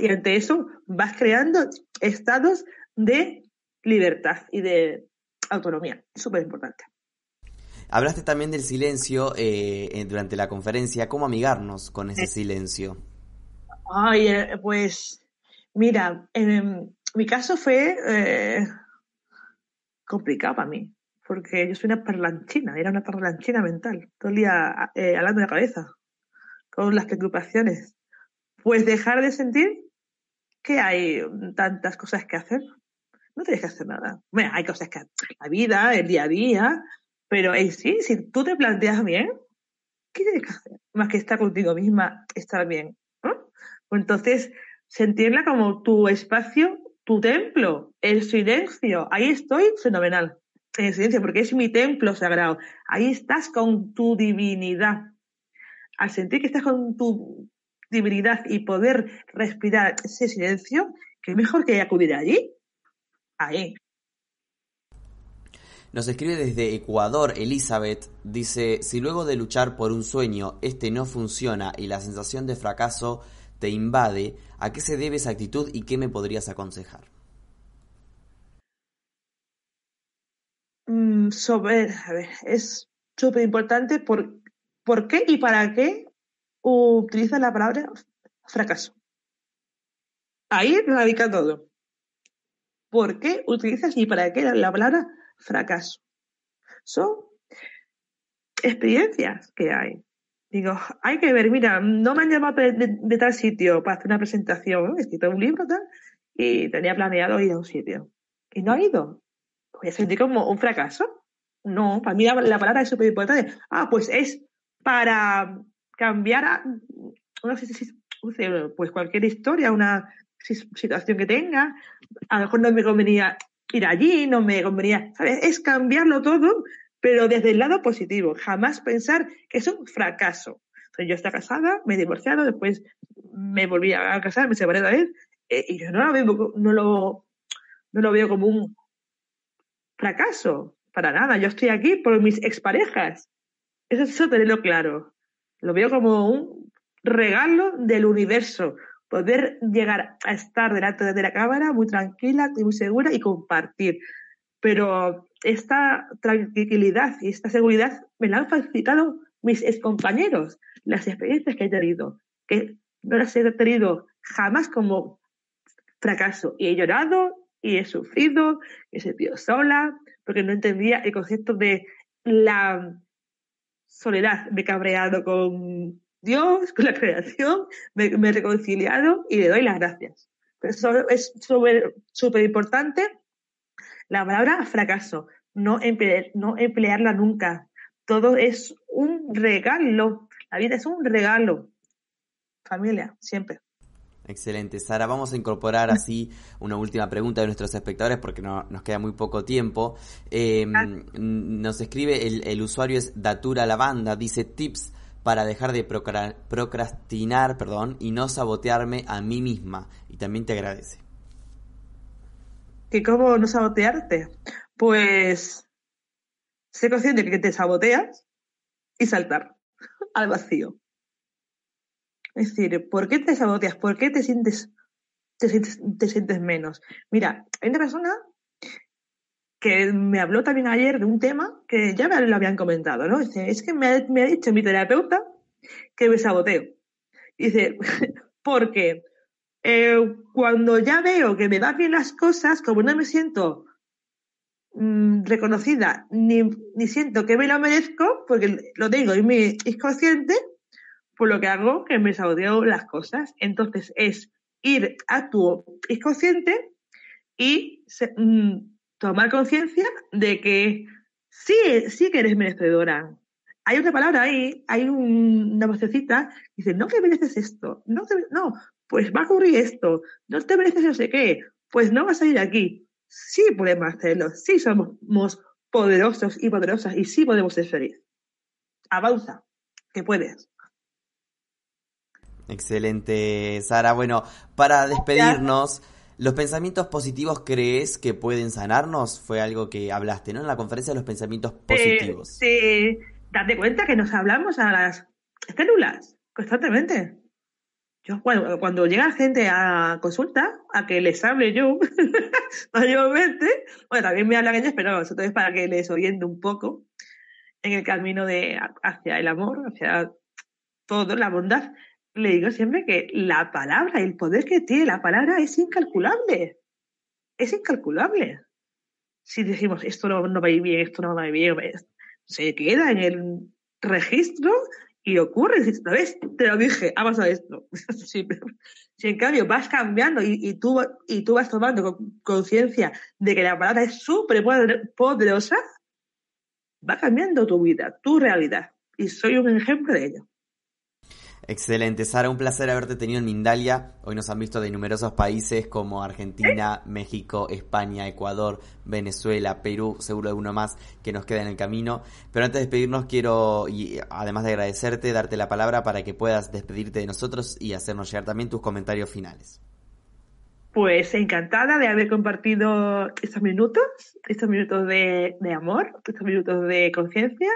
Y ante eso vas creando estados de libertad y de autonomía. Súper importante. Hablaste también del silencio eh, durante la conferencia. ¿Cómo amigarnos con ese silencio? Ay, eh, pues mira, en mi caso fue eh, complicado para mí porque yo soy una parlanchina, era una parlanchina mental, todo el día eh, hablando de cabeza, con las preocupaciones. Pues dejar de sentir que hay tantas cosas que hacer, no tienes que hacer nada. Bueno, hay cosas que la vida, el día a día, pero en sí, si tú te planteas bien, ¿qué tienes que hacer? Más que estar contigo misma, estar bien. ¿no? Pues entonces, sentirla como tu espacio, tu templo, el silencio. Ahí estoy fenomenal, en el silencio, porque es mi templo sagrado. Ahí estás con tu divinidad. Al sentir que estás con tu divinidad y poder respirar ese silencio, qué mejor que acudir allí. Ahí. Nos escribe desde Ecuador Elizabeth, dice, si luego de luchar por un sueño este no funciona y la sensación de fracaso te invade, ¿a qué se debe esa actitud y qué me podrías aconsejar? Mm, sobre, a ver, es súper importante por, por qué y para qué utiliza la palabra fracaso. Ahí radica todo. ¿Por qué utilizas y para qué la palabra fracaso. Son experiencias que hay. Digo, hay que ver, mira, no me han llamado de, tal sitio para hacer una presentación, he escrito un libro y tenía planeado ir a un sitio. Y no ha ido. Voy a sentir como un fracaso. No, para mí la, palabra es súper importante. Ah, pues es para cambiar a, pues cualquier historia, una situación que tenga. A lo mejor no me convenía ir allí, no me convenía, ¿sabes? Es cambiarlo todo, pero desde el lado positivo, jamás pensar que es un fracaso. yo estaba casada, me he divorciado, después me volví a casar, me separé de vez, eh, y yo no lo, veo, no, lo, no lo veo como un fracaso, para nada. Yo estoy aquí por mis exparejas. Eso, eso tenerlo claro. Lo veo como un regalo del universo, poder llegar a estar delante de la cámara muy tranquila y muy segura y compartir. Pero esta tranquilidad y esta seguridad me la han facilitado mis compañeros, las experiencias que he tenido, que no las he tenido jamás como fracaso. Y he llorado y he sufrido, he sentido sola, porque no entendía el concepto de la soledad. Me he cabreado con Dios, con la creación, me, he reconciliado y le doy las gracias. Eso es súper importante. La palabra fracaso, no, no emplearla nunca. Todo es un regalo. La vida es un regalo. Familia, siempre. Excelente, Sara. Vamos a incorporar así una última pregunta de nuestros espectadores porque no, nos queda muy poco tiempo. Em, nos escribe el, el, usuario es Datura Lavanda, dice tips para dejar de procrastinar perdón, y no sabotearme a mí misma. Y también te agradece. ¿Y cómo no sabotearte? Pues sé consciente de que te saboteas y saltar al vacío. Es decir, ¿por qué te saboteas? ¿Por qué te sientes, te sientes, te sientes menos? Mira, hay una persona que me habló también ayer de un tema que ya me lo habían comentado, ¿no? Dice, es que me ha, dicho mi terapeuta que me saboteo. Dice, porque eh, cuando ya veo que me van bien las cosas, como no me siento mm, reconocida ni, ni, siento que me lo merezco, porque lo tengo y mi inconsciente, pues lo que hago es que me saboteo las cosas. Entonces es ir a tu inconsciente y mm, tomar conciencia de que sí, sí que eres merecedora. Hay otra palabra ahí, hay una vocecita, dice, no que mereces esto, no, no, pues va a ocurrir esto, no te mereces no sé qué, pues no vas a ir aquí. Sí podemos hacerlo, sí somos poderosos y poderosas y sí podemos ser felices. Avanza, que puedes. Excelente, Sara. Bueno, para despedirnos, ¿Los pensamientos positivos crees que pueden sanarnos? Fue algo que hablaste, ¿no? En la conferencia de los pensamientos positivos. Sí, date cuenta que nos hablamos a las células constantemente. Yo, cuando, cuando llega gente a consulta, a que les hable yo, mayormente, bueno, también me hablan ellos, pero eso es para que les oriente un poco en el camino de hacia el amor, hacia todo, la bondad le digo siempre que la palabra, el poder que tiene la palabra es incalculable. Es incalculable. Si decimos esto no, va a ir bien, esto no va a ir bien, se queda en el registro Y ocurre, ¿sabes? Te lo dije, ha pasado esto. si en cambio vas cambiando y, tú, y tú vas tomando conciencia de que la palabra es súper poderosa, va cambiando tu vida, tu realidad. Y soy un ejemplo de ello. Excelente, Sara, un placer haberte tenido en Mindalia. Hoy nos han visto de numerosos países como Argentina, México, España, Ecuador, Venezuela, Perú, seguro de uno más que nos queda en el camino. Pero antes de despedirnos quiero, y además de agradecerte, darte la palabra para que puedas despedirte de nosotros y hacernos llegar también tus comentarios finales. Pues encantada de haber compartido estos minutos, estos minutos de, de amor, estos minutos de conciencia,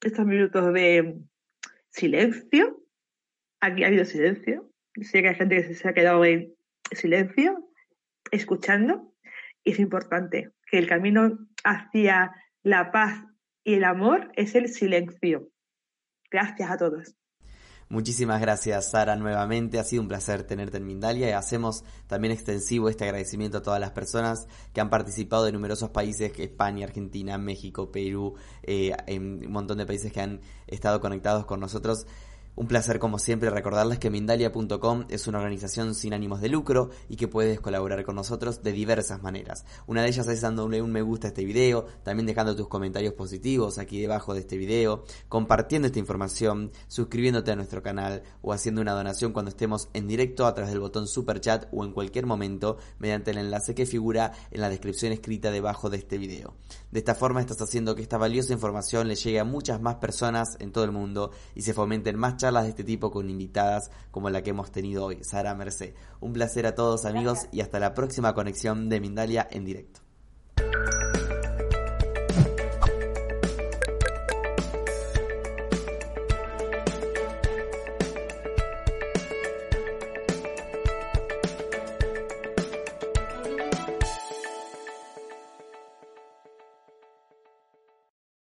estos minutos de silencio Aquí ha habido silencio. Sé que hay gente que se ha quedado en silencio, escuchando. Y es importante que el camino hacia la paz y el amor es el silencio. Gracias a todos. Muchísimas gracias, Sara, nuevamente. Ha sido un placer tenerte en Mindalia y hacemos también extensivo este agradecimiento a todas las personas que han participado de numerosos países, España, Argentina, México, Perú, eh, en un montón de países que han estado conectados con nosotros. Un placer como siempre recordarles que Mindalia.com es una organización sin ánimos de lucro y que puedes colaborar con nosotros de diversas maneras. Una de ellas es dándole un me gusta a este video, también dejando tus comentarios positivos aquí debajo de este video, compartiendo esta información, suscribiéndote a nuestro canal o haciendo una donación cuando estemos en directo a través del botón super chat o en cualquier momento mediante el enlace que figura en la descripción escrita debajo de este video. De esta forma estás haciendo que esta valiosa información le llegue a muchas más personas en todo el mundo y se fomenten más charlas de este tipo con invitadas como la que hemos tenido hoy, Sara Merced. Un placer a todos amigos y hasta la próxima conexión de Mindalia en directo.